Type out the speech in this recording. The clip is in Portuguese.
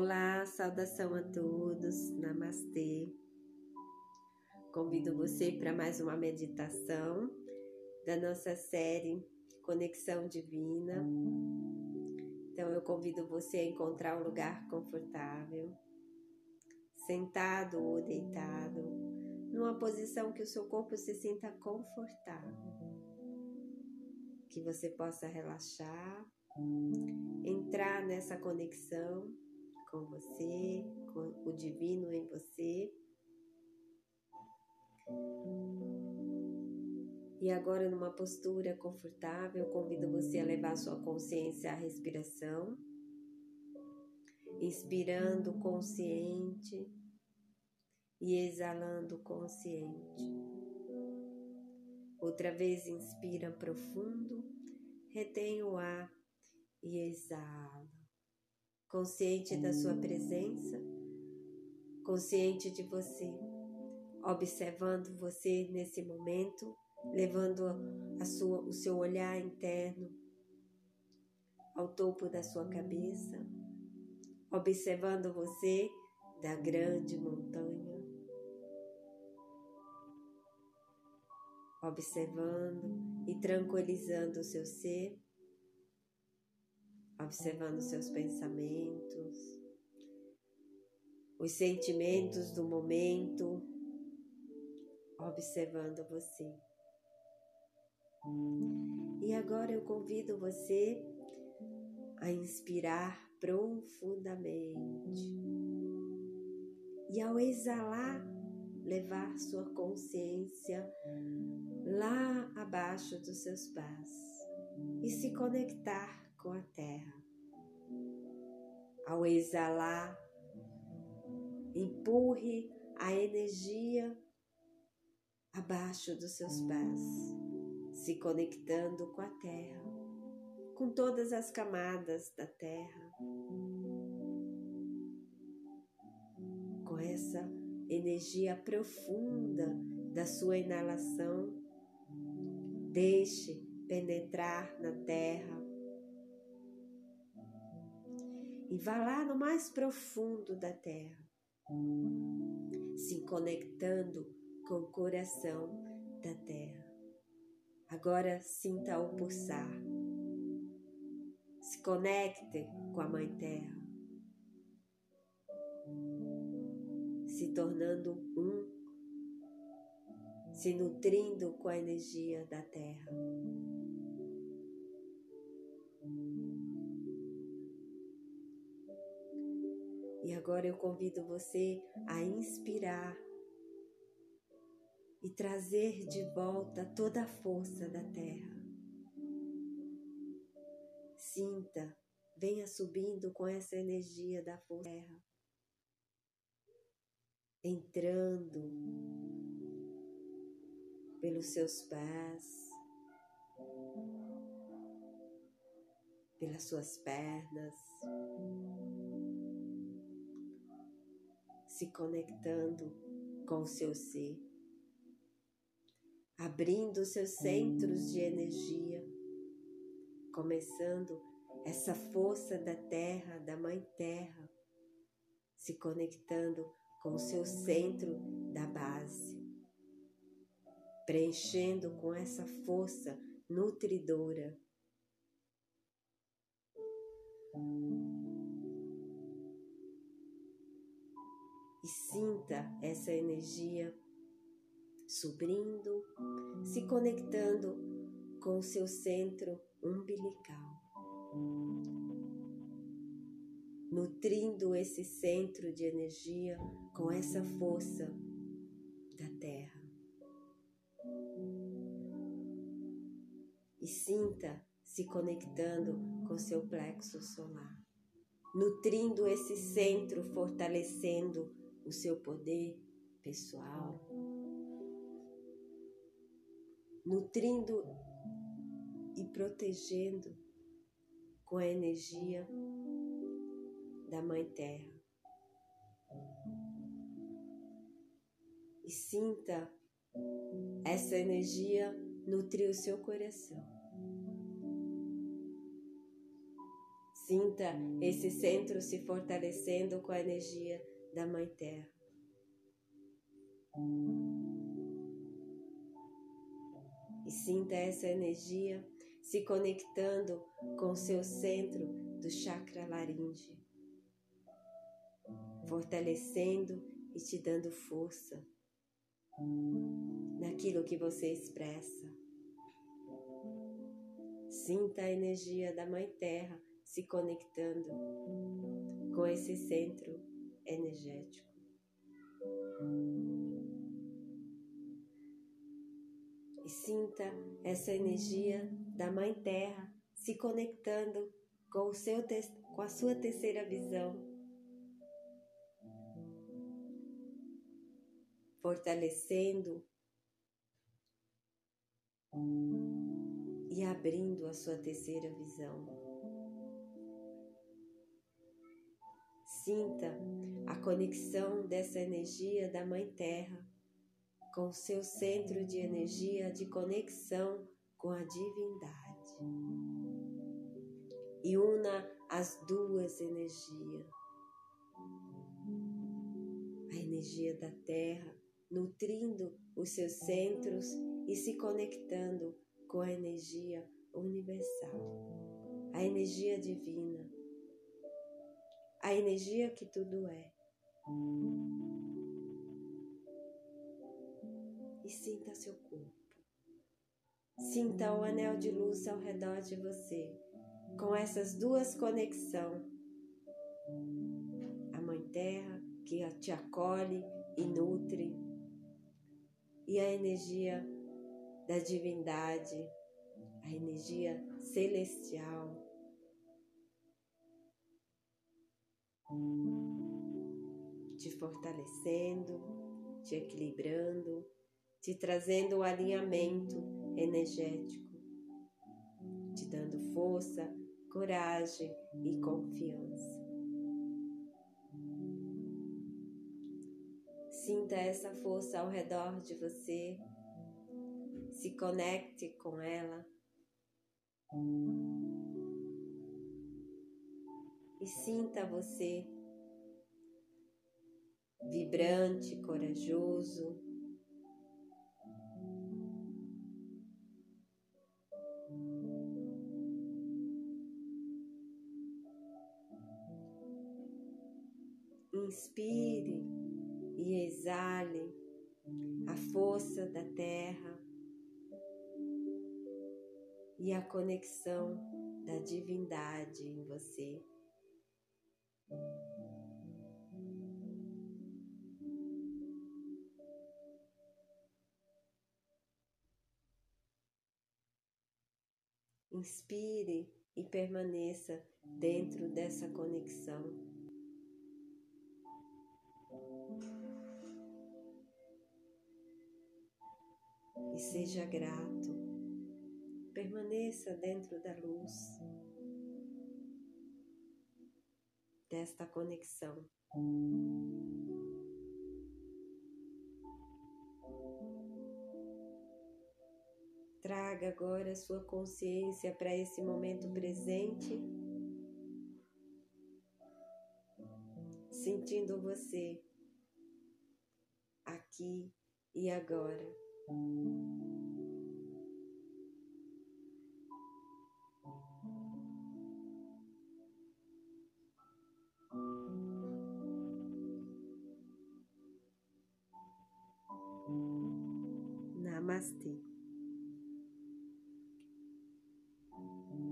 Olá, saudação a todos, Namastê. Convido você para mais uma meditação da nossa série Conexão Divina. Então, eu convido você a encontrar um lugar confortável, sentado ou deitado, numa posição que o seu corpo se sinta confortável, que você possa relaxar, entrar nessa conexão com você, com o divino em você. E agora, numa postura confortável, convido você a levar sua consciência à respiração, inspirando consciente e exalando consciente. Outra vez, inspira profundo, retém o ar e exala consciente da sua presença, consciente de você, observando você nesse momento, levando a sua, o seu olhar interno ao topo da sua cabeça, observando você da grande montanha, observando e tranquilizando o seu ser observando seus pensamentos, os sentimentos do momento, observando você. E agora eu convido você a inspirar profundamente e ao exalar, levar sua consciência lá abaixo dos seus pés e se conectar com a terra. Ao exalar, empurre a energia abaixo dos seus pés, se conectando com a terra, com todas as camadas da terra, com essa energia profunda da sua inalação. Deixe penetrar na terra e vá lá no mais profundo da terra, se conectando com o coração da terra. Agora sinta o pulsar. Se conecte com a Mãe Terra, se tornando um, se nutrindo com a energia da Terra. Agora eu convido você a inspirar e trazer de volta toda a força da terra. Sinta, venha subindo com essa energia da força da terra, entrando pelos seus pés, pelas suas pernas se conectando com o seu ser, abrindo seus centros de energia, começando essa força da terra, da Mãe Terra, se conectando com o seu centro da base, preenchendo com essa força nutridora e sinta essa energia subindo, se conectando com o seu centro umbilical, nutrindo esse centro de energia com essa força da Terra. E sinta se conectando com seu plexo solar, nutrindo esse centro, fortalecendo o seu poder pessoal, nutrindo e protegendo com a energia da Mãe Terra. E sinta essa energia nutrir o seu coração. Sinta esse centro se fortalecendo com a energia da Mãe Terra. E sinta essa energia se conectando com seu centro do chakra laringe, fortalecendo e te dando força naquilo que você expressa. Sinta a energia da Mãe Terra se conectando com esse centro energético. E sinta essa energia da Mãe Terra se conectando com, o seu com a sua terceira visão, fortalecendo e abrindo a sua terceira visão. Sinta conexão dessa energia da Mãe Terra com seu centro de energia de conexão com a divindade. E una as duas energias. A energia da Terra nutrindo os seus centros e se conectando com a energia universal, a energia divina, a energia que tudo é. E sinta seu corpo. Sinta o anel de luz ao redor de você, com essas duas conexões. A Mãe Terra que te acolhe e nutre, e a energia da divindade, a energia celestial. Te fortalecendo, te equilibrando, te trazendo o alinhamento energético, te dando força, coragem e confiança. Sinta essa força ao redor de você se conecte com ela. E sinta você vibrante, corajoso. Inspire e exale a força da terra e a conexão da divindade em você. Inspire e permaneça dentro dessa conexão. E seja grato permaneça dentro da luz desta conexão. Traga agora sua consciência para esse momento presente, sentindo você aqui e agora. Namastê.